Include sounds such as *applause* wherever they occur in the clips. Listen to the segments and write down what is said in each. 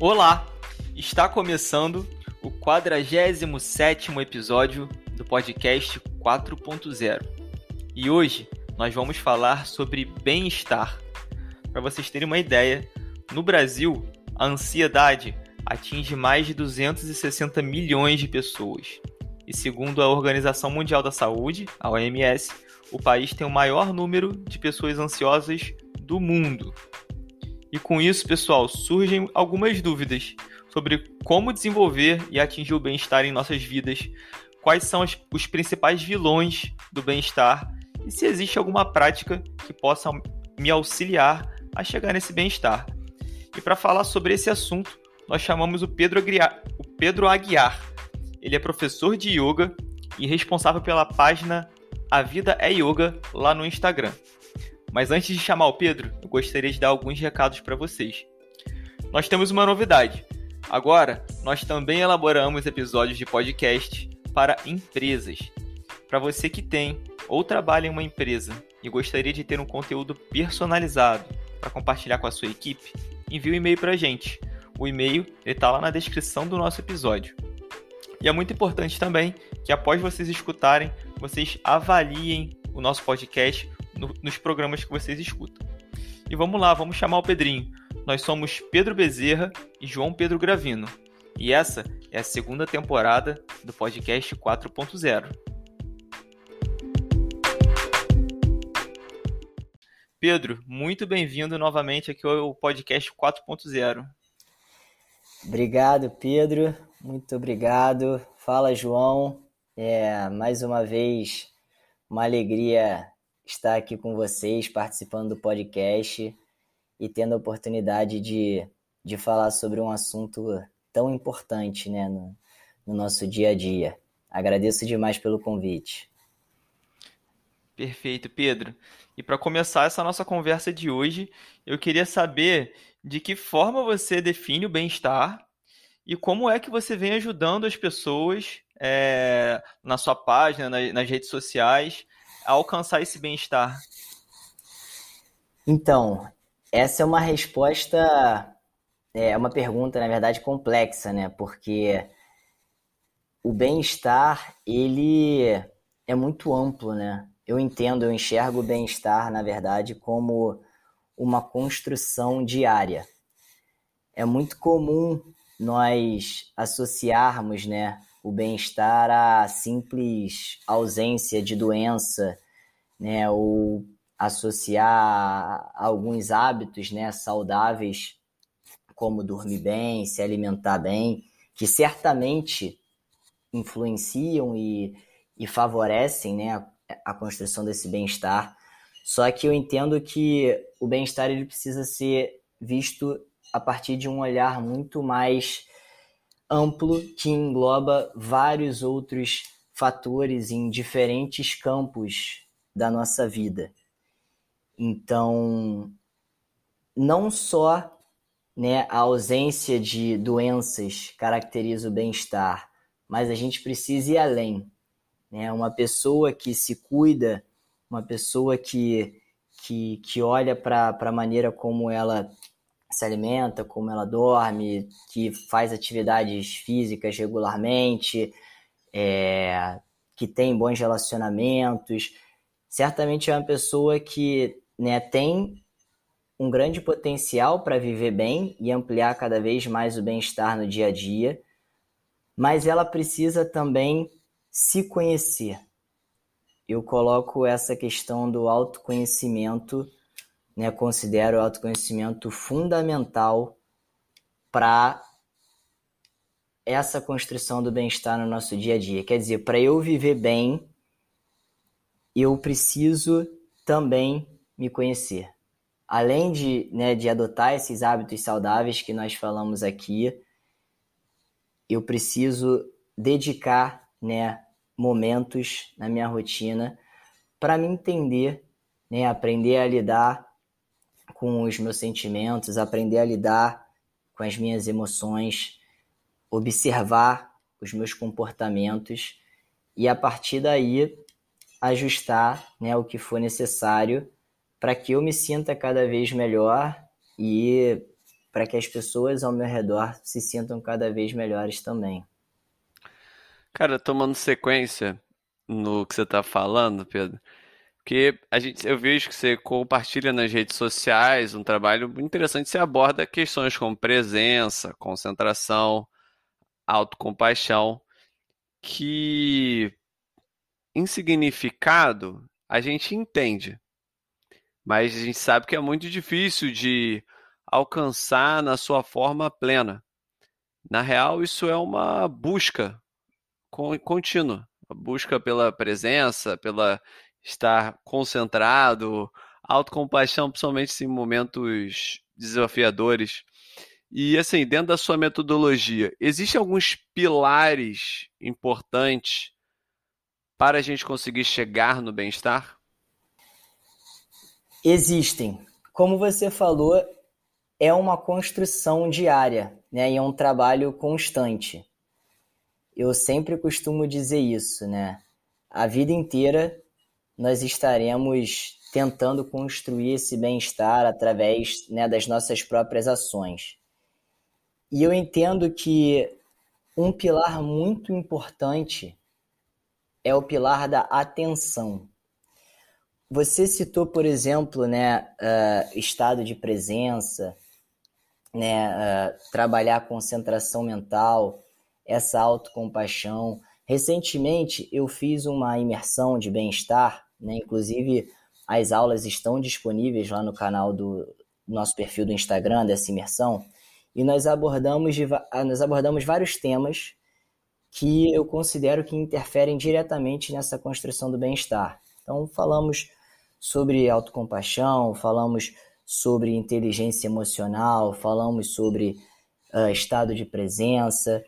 Olá! Está começando o 47º episódio do podcast 4.0. E hoje nós vamos falar sobre bem-estar. Para vocês terem uma ideia, no Brasil, a ansiedade atinge mais de 260 milhões de pessoas. E segundo a Organização Mundial da Saúde, a OMS, o país tem o maior número de pessoas ansiosas do mundo. E com isso, pessoal, surgem algumas dúvidas sobre como desenvolver e atingir o bem-estar em nossas vidas, quais são os principais vilões do bem-estar e se existe alguma prática que possa me auxiliar a chegar nesse bem-estar. E para falar sobre esse assunto, nós chamamos o Pedro, Aguiar, o Pedro Aguiar. Ele é professor de yoga e responsável pela página A Vida é Yoga lá no Instagram. Mas antes de chamar o Pedro, eu gostaria de dar alguns recados para vocês. Nós temos uma novidade. Agora, nós também elaboramos episódios de podcast para empresas. Para você que tem ou trabalha em uma empresa e gostaria de ter um conteúdo personalizado para compartilhar com a sua equipe, envie um e-mail para a gente. O e-mail está lá na descrição do nosso episódio. E é muito importante também que após vocês escutarem, vocês avaliem o nosso podcast no, nos programas que vocês escutam. E vamos lá, vamos chamar o Pedrinho. Nós somos Pedro Bezerra e João Pedro Gravino. E essa é a segunda temporada do podcast 4.0. Pedro, muito bem-vindo novamente aqui ao podcast 4.0. Obrigado, Pedro. Muito obrigado. Fala, João. É, mais uma vez, uma alegria estar aqui com vocês, participando do podcast e tendo a oportunidade de, de falar sobre um assunto tão importante né, no, no nosso dia a dia. Agradeço demais pelo convite. Perfeito, Pedro. E para começar essa nossa conversa de hoje, eu queria saber de que forma você define o bem-estar e como é que você vem ajudando as pessoas é, na sua página, nas, nas redes sociais, alcançar esse bem-estar? Então, essa é uma resposta, é uma pergunta, na verdade, complexa, né? Porque o bem-estar, ele é muito amplo, né? Eu entendo, eu enxergo o bem-estar, na verdade, como uma construção diária. É muito comum nós associarmos, né, o bem-estar à simples ausência de doença, né, ou associar alguns hábitos, né, saudáveis, como dormir bem, se alimentar bem, que certamente influenciam e, e favorecem, né, a, a construção desse bem-estar. Só que eu entendo que o bem-estar ele precisa ser visto a partir de um olhar muito mais amplo que engloba vários outros fatores em diferentes campos da nossa vida. Então, não só né, a ausência de doenças caracteriza o bem-estar, mas a gente precisa ir além. Né? Uma pessoa que se cuida, uma pessoa que, que, que olha para a maneira como ela se alimenta, como ela dorme, que faz atividades físicas regularmente, é, que tem bons relacionamentos. Certamente é uma pessoa que né, tem um grande potencial para viver bem e ampliar cada vez mais o bem-estar no dia a dia, mas ela precisa também se conhecer. Eu coloco essa questão do autoconhecimento né, considero o autoconhecimento fundamental para essa construção do bem-estar no nosso dia a dia. Quer dizer, para eu viver bem, eu preciso também me conhecer. Além de, né, de adotar esses hábitos saudáveis que nós falamos aqui, eu preciso dedicar né, momentos na minha rotina para me entender, né, aprender a lidar com os meus sentimentos, aprender a lidar com as minhas emoções, observar os meus comportamentos e a partir daí ajustar né, o que for necessário para que eu me sinta cada vez melhor e para que as pessoas ao meu redor se sintam cada vez melhores também. Cara, tomando sequência no que você está falando, Pedro, porque a gente, eu vejo que você compartilha nas redes sociais um trabalho interessante, você aborda questões como presença, concentração, autocompaixão, que em significado a gente entende, mas a gente sabe que é muito difícil de alcançar na sua forma plena. Na real, isso é uma busca contínua, a busca pela presença, pela estar concentrado, autocompaixão, principalmente em momentos desafiadores. E assim, dentro da sua metodologia, existem alguns pilares importantes para a gente conseguir chegar no bem-estar? Existem. Como você falou, é uma construção diária, né? E é um trabalho constante. Eu sempre costumo dizer isso, né? A vida inteira nós estaremos tentando construir esse bem-estar através né, das nossas próprias ações. E eu entendo que um pilar muito importante é o pilar da atenção. Você citou, por exemplo, né, uh, estado de presença, né, uh, trabalhar concentração mental, essa autocompaixão. Recentemente, eu fiz uma imersão de bem-estar, né, inclusive as aulas estão disponíveis lá no canal do nosso perfil do Instagram dessa imersão e nós abordamos, ah, nós abordamos vários temas que eu considero que interferem diretamente nessa construção do bem-estar. Então, falamos sobre autocompaixão, falamos sobre inteligência emocional, falamos sobre uh, estado de presença,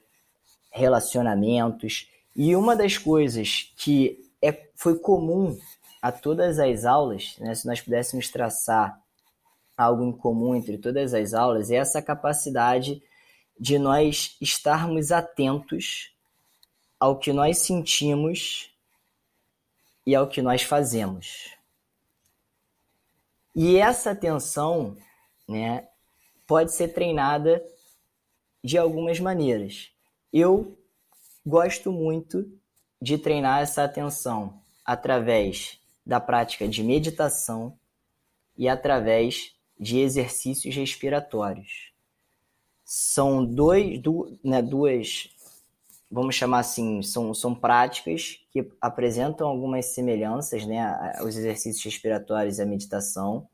relacionamentos. E uma das coisas que é, foi comum a todas as aulas, né, se nós pudéssemos traçar algo em comum entre todas as aulas é essa capacidade de nós estarmos atentos ao que nós sentimos e ao que nós fazemos. E essa atenção, né, pode ser treinada de algumas maneiras. Eu gosto muito de treinar essa atenção através da prática de meditação e através de exercícios respiratórios. São dois, du, né, duas, vamos chamar assim, são, são práticas que apresentam algumas semelhanças, né, os exercícios respiratórios e a meditação,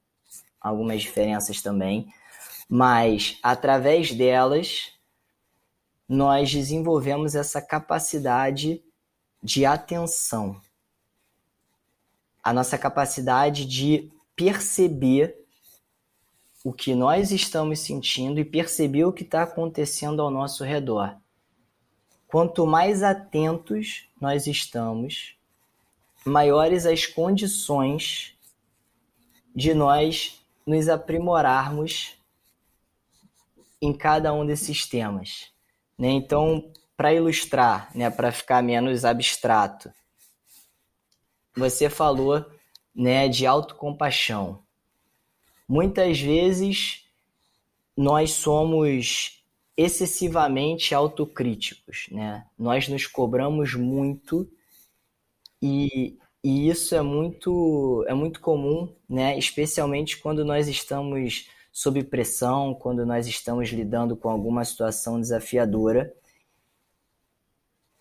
algumas diferenças também, mas através delas nós desenvolvemos essa capacidade de atenção, a nossa capacidade de perceber o que nós estamos sentindo e perceber o que está acontecendo ao nosso redor. Quanto mais atentos nós estamos, maiores as condições de nós nos aprimorarmos em cada um desses temas. Né? Então, para ilustrar, né, para ficar menos abstrato, você falou né, de autocompaixão. Muitas vezes nós somos excessivamente autocríticos, né? Nós nos cobramos muito e, e isso é muito é muito comum, né? Especialmente quando nós estamos sob pressão, quando nós estamos lidando com alguma situação desafiadora.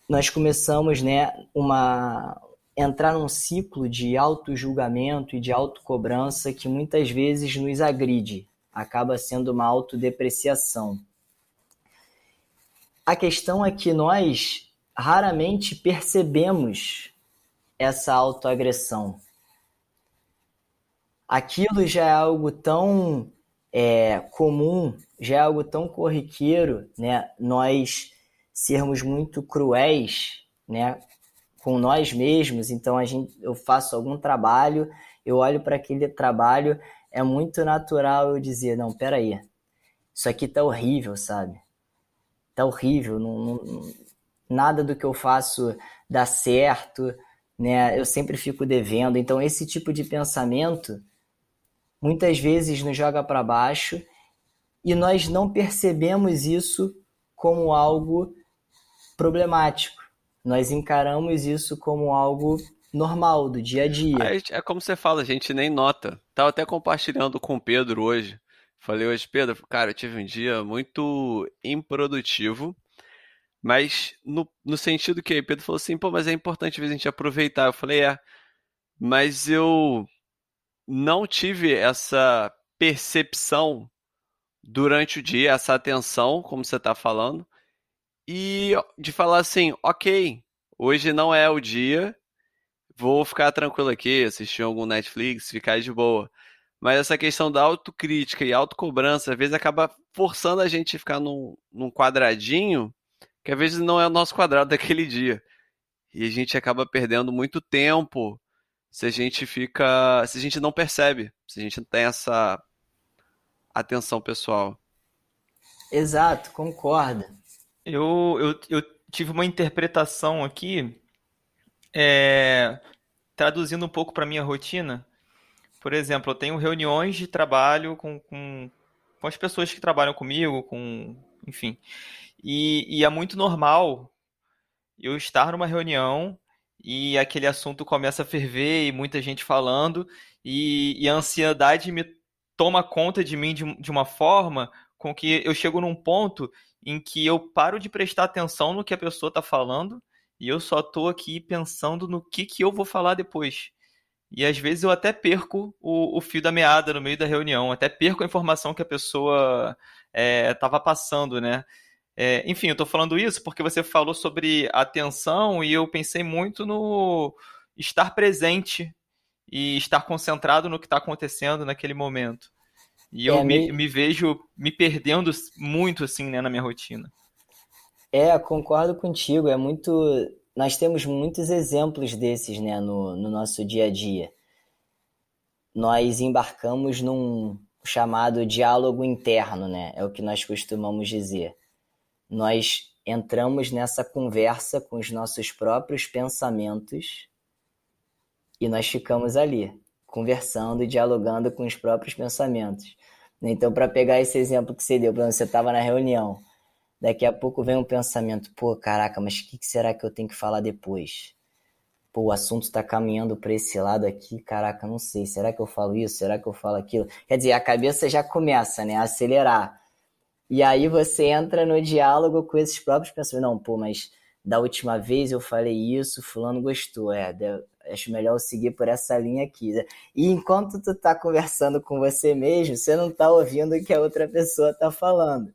Nós começamos, né, uma entrar num ciclo de auto-julgamento e de autocobrança que muitas vezes nos agride, acaba sendo uma autodepreciação. A questão é que nós raramente percebemos essa autoagressão. Aquilo já é algo tão é, comum, já é algo tão corriqueiro, né? Nós sermos muito cruéis, né? Com nós mesmos. Então a gente, eu faço algum trabalho, eu olho para aquele trabalho, é muito natural eu dizer, não, peraí, isso aqui tá horrível, sabe? Tá horrível, não, não, nada do que eu faço dá certo, né? Eu sempre fico devendo. Então esse tipo de pensamento muitas vezes nos joga para baixo e nós não percebemos isso como algo problemático. Nós encaramos isso como algo normal, do dia a dia. É como você fala, a gente nem nota. Tava até compartilhando com o Pedro hoje. Falei hoje, Pedro, cara, eu tive um dia muito improdutivo, mas no, no sentido que aí Pedro falou assim, pô, mas é importante a gente aproveitar. Eu falei, é, mas eu não tive essa percepção durante o dia, essa atenção, como você está falando, e de falar assim, ok, hoje não é o dia, vou ficar tranquilo aqui, assistir algum Netflix, ficar de boa. Mas essa questão da autocrítica e autocobrança, às vezes acaba forçando a gente a ficar num, num quadradinho que às vezes não é o nosso quadrado *laughs* daquele dia. E a gente acaba perdendo muito tempo se a gente fica. se a gente não percebe, se a gente não tem essa atenção pessoal. Exato, concorda. Eu, eu, eu tive uma interpretação aqui, é, traduzindo um pouco para minha rotina. Por exemplo, eu tenho reuniões de trabalho com, com, com as pessoas que trabalham comigo, com, enfim. E, e é muito normal eu estar numa reunião e aquele assunto começa a ferver e muita gente falando e, e a ansiedade me toma conta de mim de, de uma forma com que eu chego num ponto em que eu paro de prestar atenção no que a pessoa está falando e eu só estou aqui pensando no que, que eu vou falar depois. E às vezes eu até perco o, o fio da meada no meio da reunião, até perco a informação que a pessoa estava é, passando, né? É, enfim, eu estou falando isso porque você falou sobre atenção e eu pensei muito no estar presente e estar concentrado no que está acontecendo naquele momento. E eu é, me, me, vejo me perdendo muito assim né, na minha rotina. É, concordo contigo. É muito. Nós temos muitos exemplos desses né, no, no nosso dia a dia. Nós embarcamos num chamado diálogo interno, né? É o que nós costumamos dizer. Nós entramos nessa conversa com os nossos próprios pensamentos e nós ficamos ali, conversando e dialogando com os próprios pensamentos. Então, para pegar esse exemplo que você deu, você estava na reunião, daqui a pouco vem um pensamento, pô, caraca, mas o que, que será que eu tenho que falar depois? Pô, o assunto está caminhando para esse lado aqui, caraca, não sei, será que eu falo isso? Será que eu falo aquilo? Quer dizer, a cabeça já começa, né, a acelerar. E aí você entra no diálogo com esses próprios pensamentos. Não, pô, mas da última vez eu falei isso, fulano gostou. É, acho melhor eu seguir por essa linha aqui. E enquanto tu tá conversando com você mesmo, você não tá ouvindo o que a outra pessoa tá falando.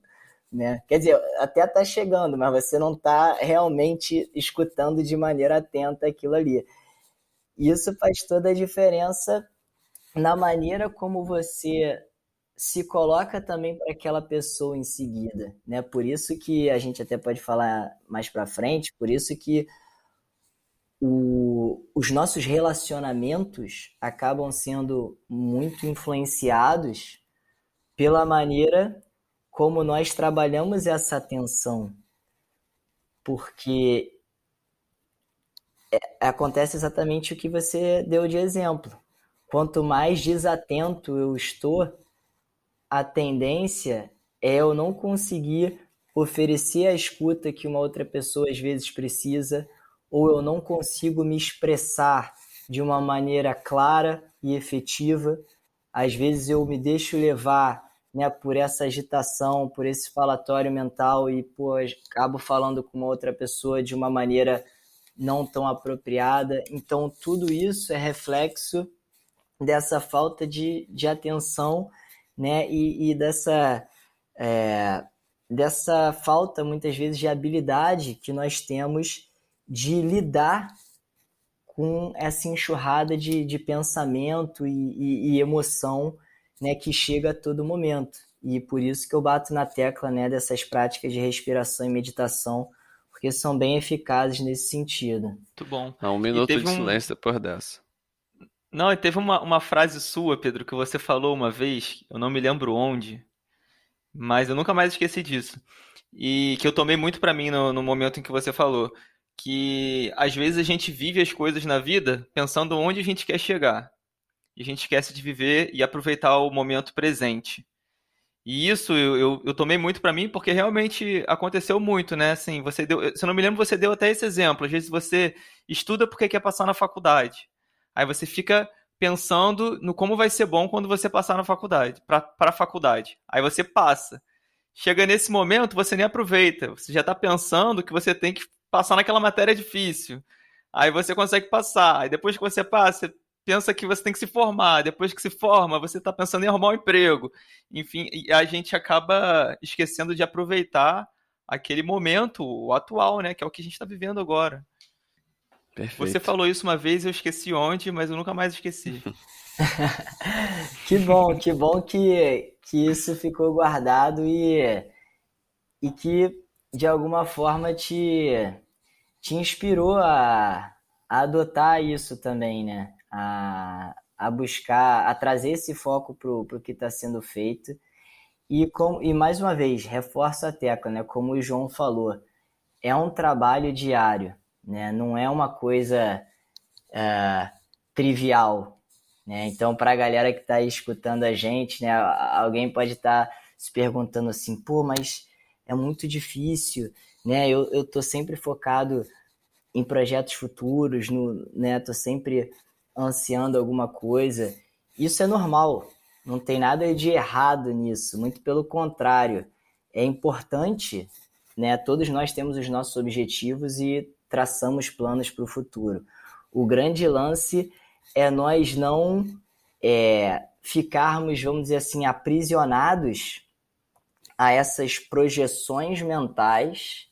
Né? Quer dizer, até tá chegando, mas você não tá realmente escutando de maneira atenta aquilo ali. Isso faz toda a diferença na maneira como você se coloca também para aquela pessoa em seguida, né? Por isso que a gente até pode falar mais para frente, por isso que o, os nossos relacionamentos acabam sendo muito influenciados pela maneira como nós trabalhamos essa atenção. Porque é, acontece exatamente o que você deu de exemplo. Quanto mais desatento eu estou, a tendência é eu não conseguir oferecer a escuta que uma outra pessoa às vezes precisa ou eu não consigo me expressar de uma maneira clara e efetiva. Às vezes eu me deixo levar né, por essa agitação, por esse falatório mental e pô, acabo falando com uma outra pessoa de uma maneira não tão apropriada. Então, tudo isso é reflexo dessa falta de, de atenção né, e, e dessa, é, dessa falta, muitas vezes, de habilidade que nós temos de lidar com essa enxurrada de, de pensamento e, e, e, emoção né, que chega a todo momento. E por isso que eu bato na tecla né, dessas práticas de respiração e meditação, porque são bem eficazes nesse sentido. Muito bom. um minuto de um... silêncio depois dessa. Não, e teve uma, uma frase sua, Pedro, que você falou uma vez, eu não me lembro onde, mas eu nunca mais esqueci disso. E que eu tomei muito para mim no, no momento em que você falou que às vezes a gente vive as coisas na vida pensando onde a gente quer chegar. E a gente esquece de viver e aproveitar o momento presente. E isso eu, eu, eu tomei muito para mim porque realmente aconteceu muito, né? Assim, você deu, se eu não me lembro, você deu até esse exemplo. Às vezes você estuda porque quer passar na faculdade. Aí você fica pensando no como vai ser bom quando você passar na faculdade, para a faculdade. Aí você passa. Chega nesse momento, você nem aproveita. Você já está pensando que você tem que passar naquela matéria difícil. Aí você consegue passar. Aí depois que você passa, pensa que você tem que se formar. Depois que se forma, você está pensando em arrumar um emprego. Enfim, a gente acaba esquecendo de aproveitar aquele momento, o atual, né? Que é o que a gente está vivendo agora. Perfeito. Você falou isso uma vez, eu esqueci ontem, mas eu nunca mais esqueci. *laughs* *laughs* que bom, que bom que, que isso ficou guardado e, e que de alguma forma te, te inspirou a, a adotar isso também, né? A, a buscar, a trazer esse foco para o que está sendo feito. E, com, e mais uma vez, reforço a tecla, né? Como o João falou, é um trabalho diário, né? Não é uma coisa uh, trivial, né? Então, para a galera que está escutando a gente, né? Alguém pode estar tá se perguntando assim, pô, mas é muito difícil, né? Eu, eu tô sempre focado em projetos futuros, no, né? Tô sempre ansiando alguma coisa. Isso é normal, não tem nada de errado nisso, muito pelo contrário. É importante, né? Todos nós temos os nossos objetivos e traçamos planos para o futuro. O grande lance é nós não é, ficarmos, vamos dizer assim, aprisionados a essas projeções mentais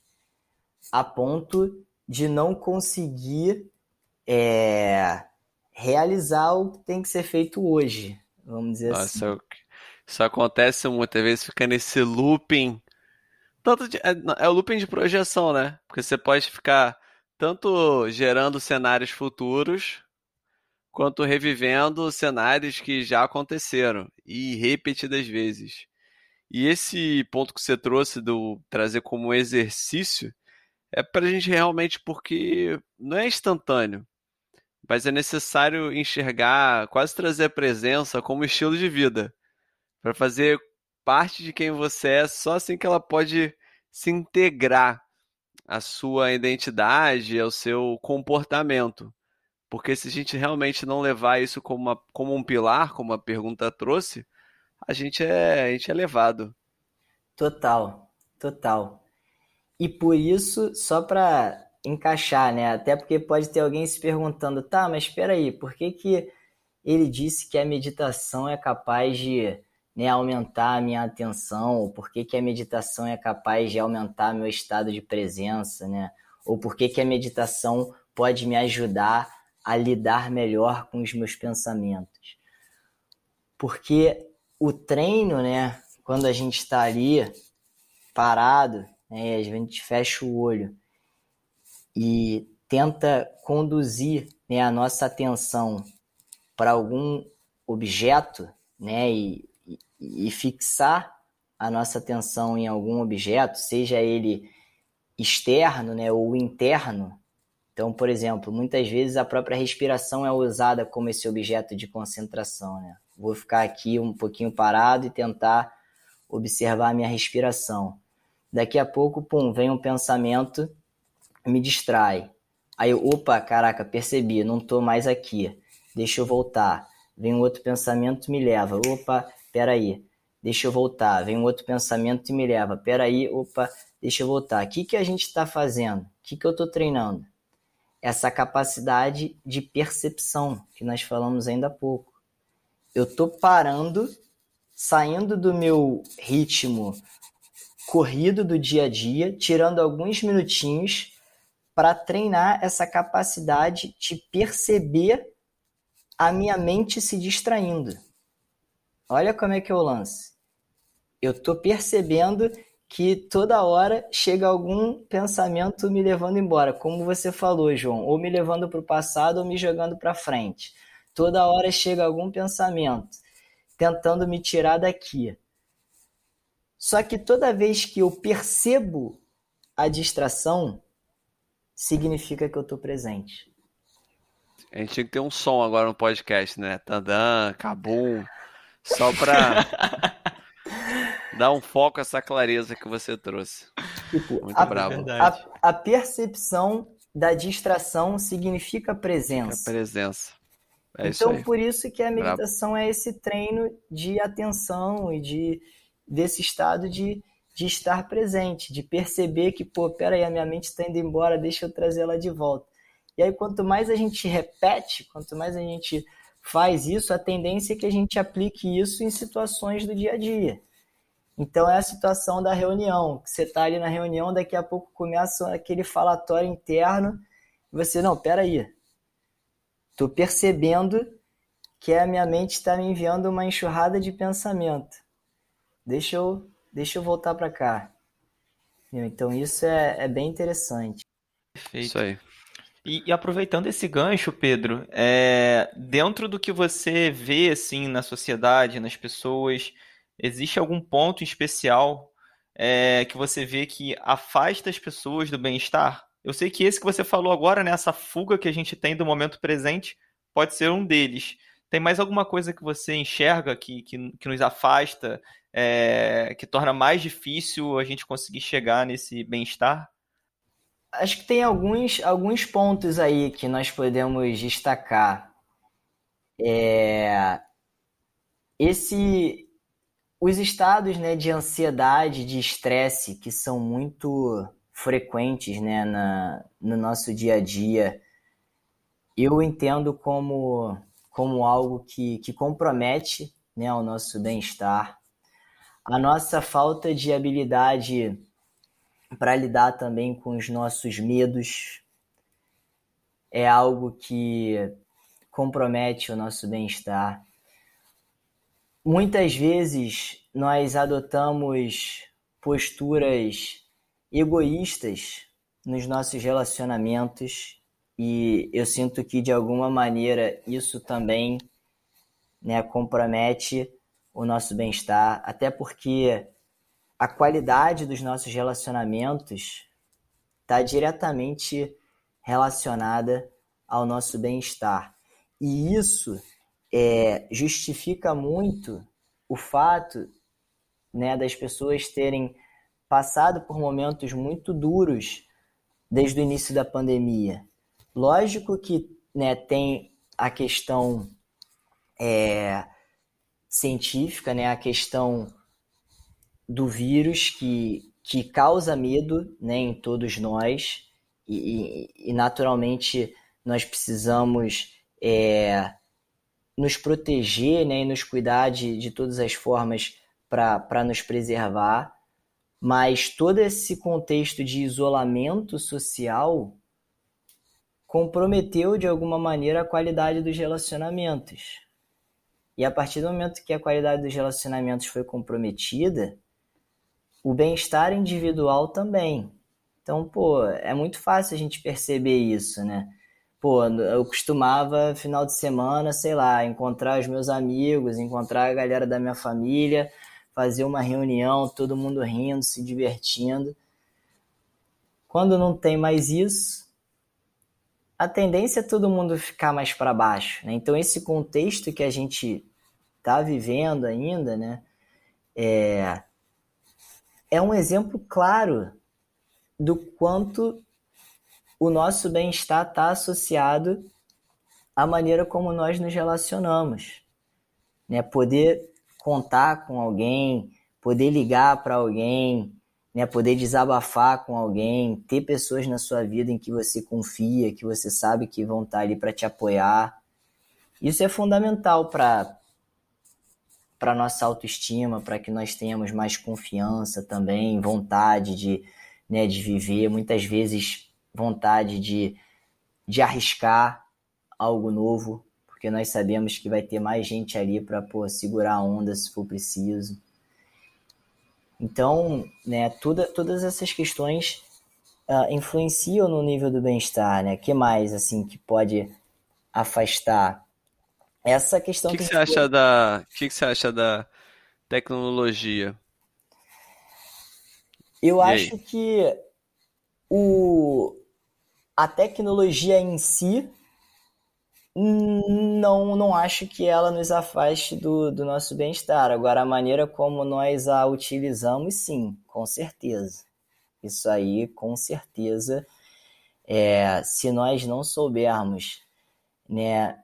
a ponto de não conseguir é, realizar o que tem que ser feito hoje, vamos dizer Nossa, assim. Isso acontece muitas vezes, fica nesse looping. Tanto de, é, é o looping de projeção, né? Porque você pode ficar tanto gerando cenários futuros, quanto revivendo cenários que já aconteceram e repetidas vezes. E esse ponto que você trouxe do trazer como exercício é para a gente realmente, porque não é instantâneo, mas é necessário enxergar, quase trazer a presença como estilo de vida, para fazer parte de quem você é, só assim que ela pode se integrar à sua identidade, ao seu comportamento. Porque se a gente realmente não levar isso como, uma, como um pilar, como a pergunta trouxe, a gente é, a gente é levado. Total, total. E por isso, só para encaixar, né? Até porque pode ter alguém se perguntando, tá, mas espera aí, por que que ele disse que a meditação é capaz de né, aumentar a minha atenção? Ou por que que a meditação é capaz de aumentar meu estado de presença, né? Ou por que que a meditação pode me ajudar a lidar melhor com os meus pensamentos? Porque o treino, né, quando a gente está ali parado, né, a gente fecha o olho e tenta conduzir né, a nossa atenção para algum objeto, né, e, e, e fixar a nossa atenção em algum objeto, seja ele externo, né, ou interno. Então, por exemplo, muitas vezes a própria respiração é usada como esse objeto de concentração, né? Vou ficar aqui um pouquinho parado e tentar observar a minha respiração. Daqui a pouco, pum, vem um pensamento, me distrai. Aí, opa, caraca, percebi, não tô mais aqui. Deixa eu voltar. Vem um outro pensamento me leva. Opa, peraí. Deixa eu voltar. Vem um outro pensamento e me leva. Peraí, opa, deixa eu voltar. O que, que a gente está fazendo? O que, que eu estou treinando? Essa capacidade de percepção que nós falamos ainda há pouco eu tô parando, saindo do meu ritmo corrido do dia a dia, tirando alguns minutinhos para treinar essa capacidade de perceber a minha mente se distraindo. Olha como é que é o lance. Eu tô percebendo que toda hora chega algum pensamento me levando embora, como você falou, João, ou me levando para o passado ou me jogando para frente. Toda hora chega algum pensamento tentando me tirar daqui. Só que toda vez que eu percebo a distração, significa que eu estou presente. A gente tinha que ter um som agora no podcast, né? Tandã, cabum, só para *laughs* Dá um foco a essa clareza que você trouxe. Tipo, Muito a, bravo. a, a percepção da distração significa presença. A presença. É então, isso por isso que a meditação bravo. é esse treino de atenção e de desse estado de, de estar presente, de perceber que, pô, peraí, a minha mente está indo embora, deixa eu trazer ela de volta. E aí, quanto mais a gente repete, quanto mais a gente faz isso, a tendência é que a gente aplique isso em situações do dia a dia. Então, é a situação da reunião, você está ali na reunião, daqui a pouco começa aquele falatório interno, e você, não, peraí, estou percebendo que a minha mente está me enviando uma enxurrada de pensamento. Deixa eu, deixa eu voltar para cá. Então, isso é, é bem interessante. Perfeito. Isso aí. E, e, aproveitando esse gancho, Pedro, é, dentro do que você vê assim na sociedade, nas pessoas, existe algum ponto especial é, que você vê que afasta as pessoas do bem-estar? Eu sei que esse que você falou agora, né, essa fuga que a gente tem do momento presente, pode ser um deles. Tem mais alguma coisa que você enxerga que, que, que nos afasta, é, que torna mais difícil a gente conseguir chegar nesse bem-estar? acho que tem alguns, alguns pontos aí que nós podemos destacar. É, esse, os estados né, de ansiedade, de estresse, que são muito frequentes né, na, no nosso dia a dia, eu entendo como, como algo que, que compromete né, o nosso bem-estar. A nossa falta de habilidade para lidar também com os nossos medos. É algo que compromete o nosso bem-estar. Muitas vezes nós adotamos posturas egoístas nos nossos relacionamentos e eu sinto que de alguma maneira isso também né, compromete o nosso bem-estar, até porque a qualidade dos nossos relacionamentos está diretamente relacionada ao nosso bem-estar. E isso é, justifica muito o fato né, das pessoas terem passado por momentos muito duros desde o início da pandemia. Lógico que né, tem a questão é, científica, né, a questão do vírus que, que causa medo né, em todos nós e, e, e naturalmente nós precisamos é, nos proteger né, e nos cuidar de, de todas as formas para nos preservar, mas todo esse contexto de isolamento social comprometeu de alguma maneira a qualidade dos relacionamentos. E a partir do momento que a qualidade dos relacionamentos foi comprometida, o bem-estar individual também. Então, pô, é muito fácil a gente perceber isso, né? Pô, eu costumava, final de semana, sei lá, encontrar os meus amigos, encontrar a galera da minha família, fazer uma reunião, todo mundo rindo, se divertindo. Quando não tem mais isso, a tendência é todo mundo ficar mais para baixo. Né? Então, esse contexto que a gente está vivendo ainda, né? É, é um exemplo claro do quanto o nosso bem-estar está associado à maneira como nós nos relacionamos. Né? Poder contar com alguém, poder ligar para alguém, né? poder desabafar com alguém, ter pessoas na sua vida em que você confia, que você sabe que vão estar ali para te apoiar. Isso é fundamental para para nossa autoestima, para que nós tenhamos mais confiança também, vontade de, né, de viver, muitas vezes vontade de, de arriscar algo novo, porque nós sabemos que vai ter mais gente ali para segurar a onda se for preciso. Então, né, toda, todas essas questões uh, influenciam no nível do bem-estar, né? que mais assim que pode afastar essa questão O que, que, que, você acha da, que, que você acha da tecnologia? Eu e acho aí? que o, a tecnologia em si Não, não acho que ela nos afaste do, do nosso bem-estar. Agora, a maneira como nós a utilizamos, sim, com certeza. Isso aí, com certeza, é, se nós não soubermos né,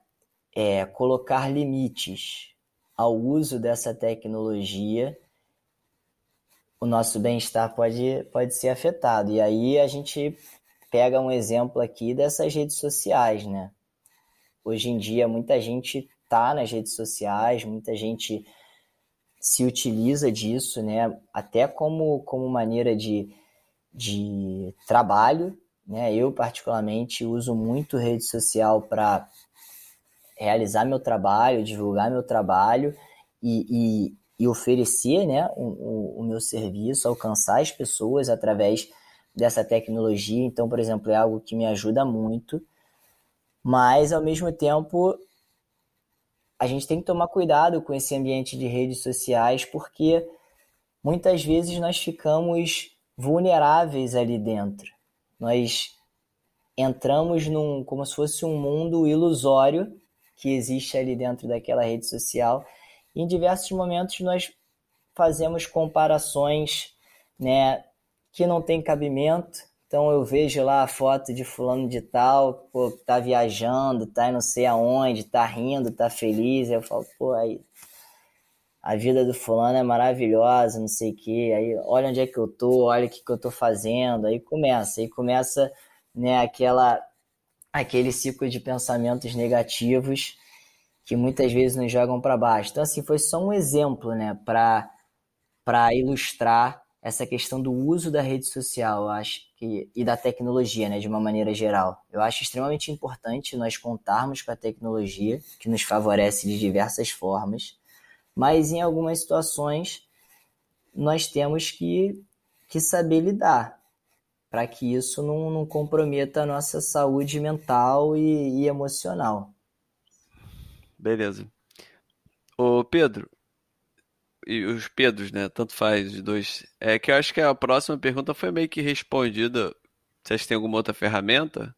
é, colocar limites ao uso dessa tecnologia, o nosso bem-estar pode, pode ser afetado. E aí a gente pega um exemplo aqui dessas redes sociais, né? Hoje em dia, muita gente tá nas redes sociais, muita gente se utiliza disso, né? Até como, como maneira de, de trabalho, né? Eu, particularmente, uso muito rede social para realizar meu trabalho, divulgar meu trabalho e, e, e oferecer né, o, o, o, meu serviço, alcançar as pessoas através dessa tecnologia. Então, por exemplo, é algo que me ajuda muito, mas ao mesmo tempo a gente tem que tomar cuidado com esse ambiente de redes sociais, porque muitas vezes nós ficamos vulneráveis ali dentro. Nós entramos num como se fosse um mundo ilusório que existe ali dentro daquela rede social. E em diversos momentos nós fazemos comparações, né, que não tem cabimento. Então eu vejo lá a foto de fulano de tal, pô, tá viajando, tá não sei aonde, tá rindo, tá feliz. Eu falo, pô, aí a vida do fulano é maravilhosa, não sei o quê. Aí olha onde é que eu tô, olha o que, que eu tô fazendo. Aí começa, aí começa, né, aquela aquele ciclo de pensamentos negativos que muitas vezes nos jogam para baixo. Então, assim, foi só um exemplo, né, para ilustrar essa questão do uso da rede social, acho que e da tecnologia, né, de uma maneira geral. Eu acho extremamente importante nós contarmos com a tecnologia, que nos favorece de diversas formas, mas em algumas situações nós temos que, que saber lidar para que isso não, não, comprometa a nossa saúde mental e, e emocional. Beleza. Ô Pedro, e os Pedros, né? Tanto faz os dois. É que eu acho que a próxima pergunta foi meio que respondida. Vocês têm alguma outra ferramenta?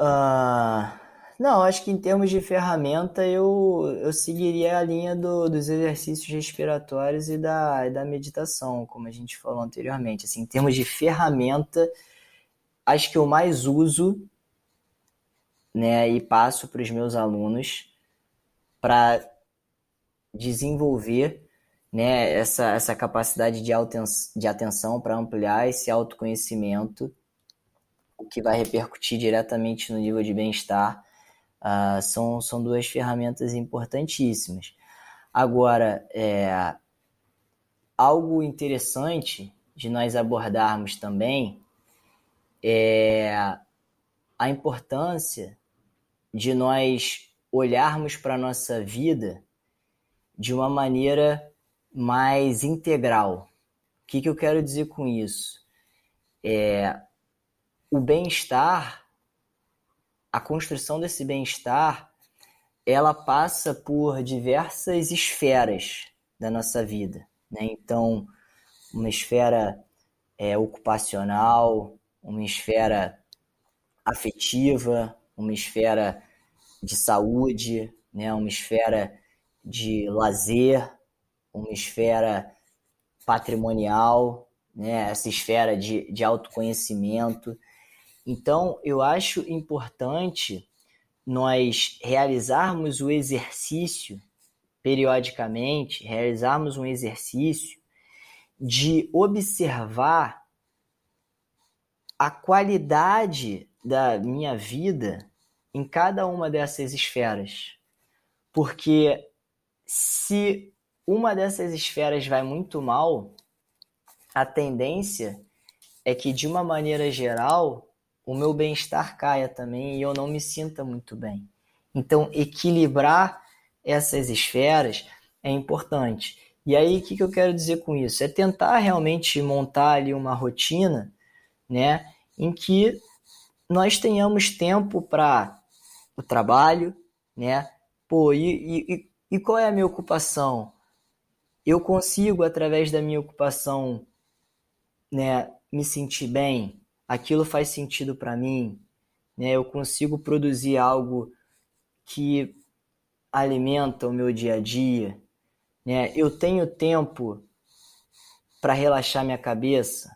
Uh, não, acho que em termos de ferramenta eu, eu seguiria a linha do, dos exercícios respiratórios e da, e da meditação, como a gente falou anteriormente. Assim, em termos de ferramenta, acho que eu mais uso né, e passo para os meus alunos para desenvolver né, essa, essa capacidade de, de atenção para ampliar esse autoconhecimento, o que vai repercutir diretamente no nível de bem-estar Uh, são, são duas ferramentas importantíssimas. Agora, é, algo interessante de nós abordarmos também é a importância de nós olharmos para a nossa vida de uma maneira mais integral. O que, que eu quero dizer com isso? É, o bem-estar a construção desse bem-estar ela passa por diversas esferas da nossa vida. Né? Então, uma esfera é, ocupacional, uma esfera afetiva, uma esfera de saúde, né? uma esfera de lazer, uma esfera patrimonial, né? essa esfera de, de autoconhecimento. Então, eu acho importante nós realizarmos o exercício periodicamente, realizarmos um exercício de observar a qualidade da minha vida em cada uma dessas esferas. Porque se uma dessas esferas vai muito mal, a tendência é que, de uma maneira geral, o meu bem-estar caia também e eu não me sinta muito bem. Então, equilibrar essas esferas é importante. E aí, o que, que eu quero dizer com isso? É tentar realmente montar ali uma rotina, né, em que nós tenhamos tempo para o trabalho, né? Pô, e, e, e qual é a minha ocupação? Eu consigo, através da minha ocupação, né, me sentir bem? aquilo faz sentido para mim, né? Eu consigo produzir algo que alimenta o meu dia a dia? Né? Eu tenho tempo para relaxar minha cabeça?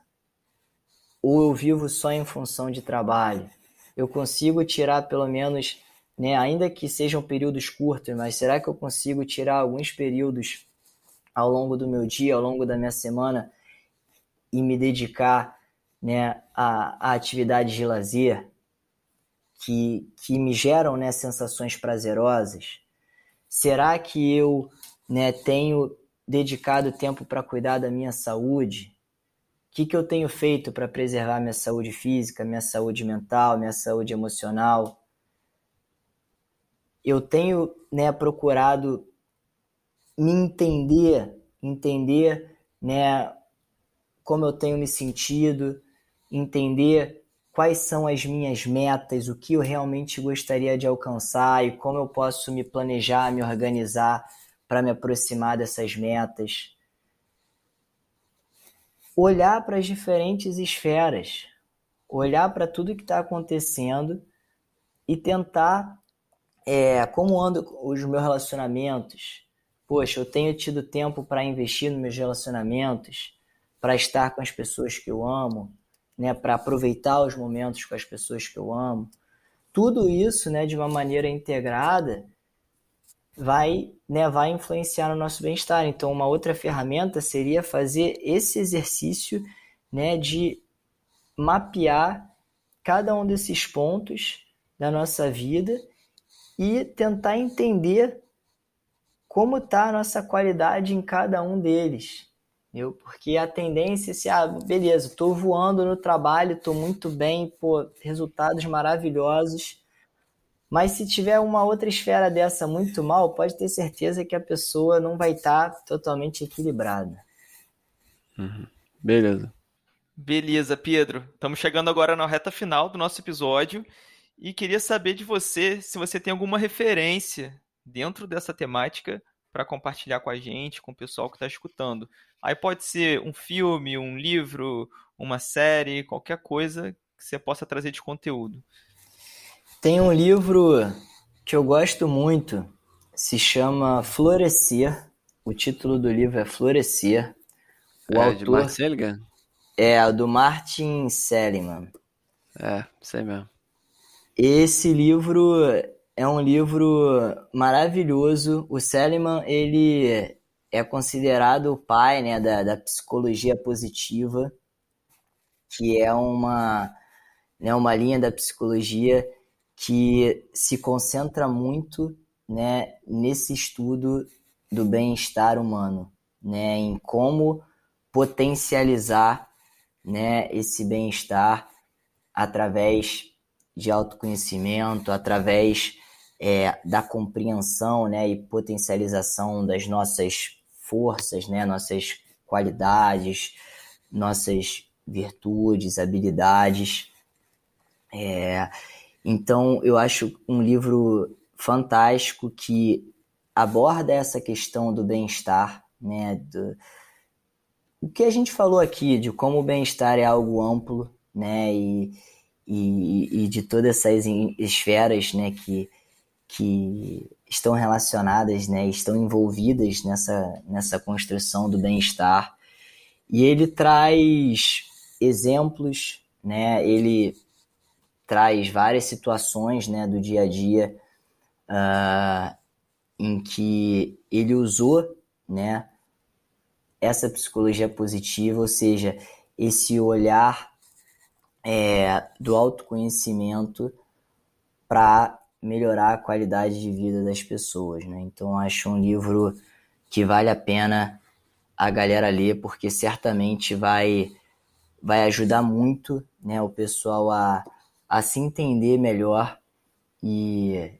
Ou eu vivo só em função de trabalho? Eu consigo tirar pelo menos, né, ainda que sejam períodos curtos, mas será que eu consigo tirar alguns períodos ao longo do meu dia, ao longo da minha semana e me dedicar né, a, a atividades de lazer que, que me geram né, sensações prazerosas? Será que eu né, tenho dedicado tempo para cuidar da minha saúde? O que, que eu tenho feito para preservar minha saúde física, minha saúde mental, minha saúde emocional? Eu tenho né, procurado me entender, entender né, como eu tenho me sentido, entender quais são as minhas metas, o que eu realmente gostaria de alcançar e como eu posso me planejar, me organizar para me aproximar dessas metas. Olhar para as diferentes esferas, olhar para tudo que está acontecendo e tentar é, como andam os meus relacionamentos. Poxa, eu tenho tido tempo para investir nos meus relacionamentos, para estar com as pessoas que eu amo, né, para aproveitar os momentos com as pessoas que eu amo. Tudo isso, né, de uma maneira integrada, vai, né, vai influenciar no nosso bem-estar. Então, uma outra ferramenta seria fazer esse exercício, né, de mapear cada um desses pontos da nossa vida e tentar entender como está a nossa qualidade em cada um deles. Eu, porque a tendência é se, ah, beleza, estou voando no trabalho, estou muito bem, pô, resultados maravilhosos. Mas se tiver uma outra esfera dessa muito mal, pode ter certeza que a pessoa não vai estar tá totalmente equilibrada. Uhum. Beleza. Beleza, Pedro. Estamos chegando agora na reta final do nosso episódio e queria saber de você se você tem alguma referência dentro dessa temática para compartilhar com a gente, com o pessoal que está escutando. Aí pode ser um filme, um livro, uma série, qualquer coisa que você possa trazer de conteúdo. Tem um livro que eu gosto muito, se chama Florescer. O título do livro é Florescer. O é, autor de Martin Seligman? É, do Martin Seligman. É, sei mesmo. Esse livro é um livro maravilhoso. O Seligman, ele é considerado o pai né, da, da psicologia positiva, que é uma, né, uma linha da psicologia que se concentra muito né, nesse estudo do bem-estar humano, né, em como potencializar né, esse bem-estar através de autoconhecimento, através é, da compreensão né, e potencialização das nossas forças, né, nossas qualidades, nossas virtudes, habilidades. É, então, eu acho um livro fantástico que aborda essa questão do bem-estar, né, do, o que a gente falou aqui, de como o bem-estar é algo amplo, né, e, e, e de todas essas esferas, né, que, que estão relacionadas, né, estão envolvidas nessa, nessa construção do bem-estar. E ele traz exemplos, né, ele traz várias situações né, do dia a dia uh, em que ele usou né, essa psicologia positiva, ou seja, esse olhar é, do autoconhecimento para melhorar a qualidade de vida das pessoas, né? Então acho um livro que vale a pena a galera ler porque certamente vai vai ajudar muito, né, o pessoal a, a se entender melhor e,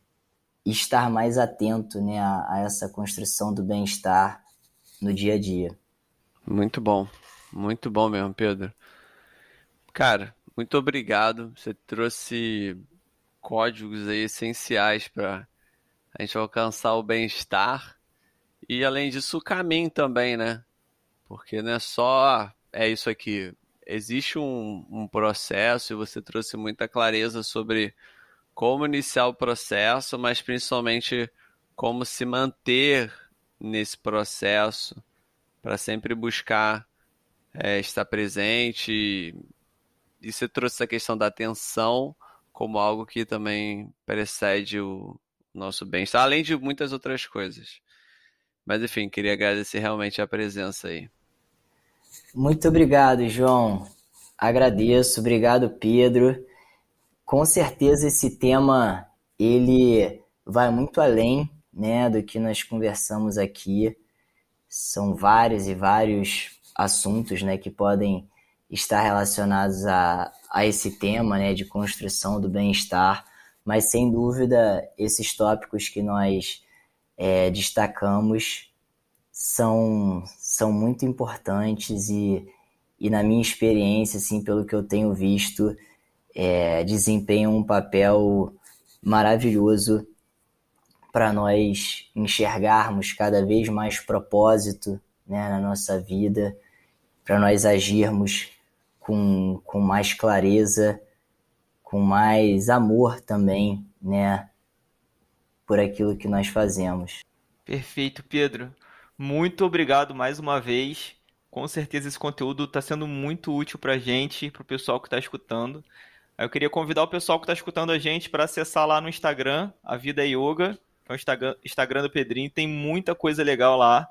estar mais atento, né, a, a essa construção do bem-estar no dia a dia. Muito bom, muito bom mesmo, Pedro. Cara, muito obrigado. Você trouxe códigos aí essenciais para a gente alcançar o bem-estar e além disso o caminho também, né? Porque não é só é isso aqui. Existe um, um processo e você trouxe muita clareza sobre como iniciar o processo, mas principalmente como se manter nesse processo para sempre buscar é, estar presente. E você trouxe essa questão da atenção como algo que também precede o nosso bem-estar, além de muitas outras coisas. Mas enfim, queria agradecer realmente a presença aí. Muito obrigado, João. Agradeço, obrigado, Pedro. Com certeza esse tema ele vai muito além, né, do que nós conversamos aqui. São vários e vários assuntos, né, que podem estar relacionados a, a esse tema, né, de construção do bem-estar, mas sem dúvida esses tópicos que nós é, destacamos são, são muito importantes e, e, na minha experiência, assim, pelo que eu tenho visto, é, desempenham um papel maravilhoso para nós enxergarmos cada vez mais propósito né, na nossa vida, para nós agirmos com, com mais clareza, com mais amor também, né, por aquilo que nós fazemos. Perfeito, Pedro. Muito obrigado mais uma vez. Com certeza esse conteúdo está sendo muito útil para a gente, para o pessoal que está escutando. Eu queria convidar o pessoal que está escutando a gente para acessar lá no Instagram, A Vida Yoga, que é o Instagram do Pedrinho. Tem muita coisa legal lá.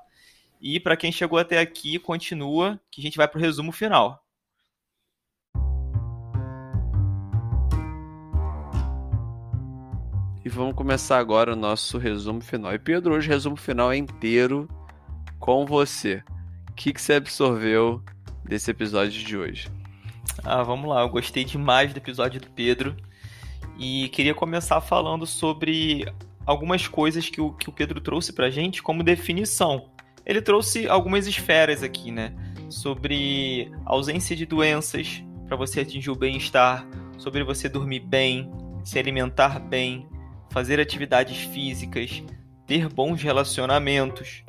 E para quem chegou até aqui, continua, que a gente vai para o resumo final. E vamos começar agora o nosso resumo final. E Pedro, hoje o resumo final é inteiro com você. O que, que você absorveu desse episódio de hoje? Ah, vamos lá. Eu gostei demais do episódio do Pedro. E queria começar falando sobre algumas coisas que o, que o Pedro trouxe pra gente como definição ele trouxe algumas esferas aqui, né? Sobre ausência de doenças para você atingir o bem-estar, sobre você dormir bem, se alimentar bem, fazer atividades físicas, ter bons relacionamentos.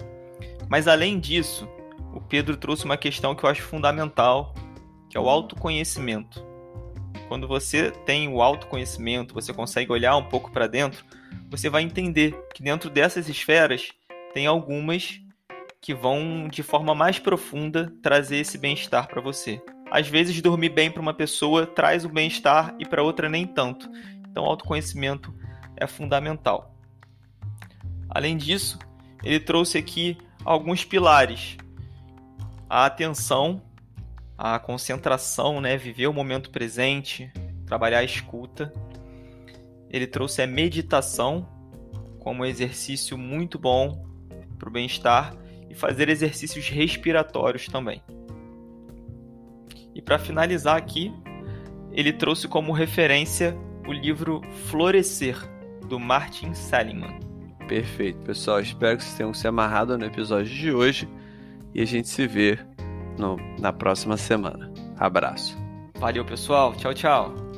Mas além disso, o Pedro trouxe uma questão que eu acho fundamental, que é o autoconhecimento. Quando você tem o autoconhecimento, você consegue olhar um pouco para dentro, você vai entender que dentro dessas esferas tem algumas que vão de forma mais profunda trazer esse bem-estar para você. Às vezes dormir bem para uma pessoa traz o bem-estar e para outra nem tanto. Então, autoconhecimento é fundamental. Além disso, ele trouxe aqui alguns pilares: a atenção, a concentração, né, viver o momento presente, trabalhar a escuta. Ele trouxe a meditação como um exercício muito bom para o bem-estar e fazer exercícios respiratórios também. E para finalizar aqui, ele trouxe como referência o livro Florescer, do Martin Seligman. Perfeito, pessoal. Espero que vocês tenham se amarrado no episódio de hoje e a gente se vê no, na próxima semana. Abraço. Valeu, pessoal. Tchau, tchau.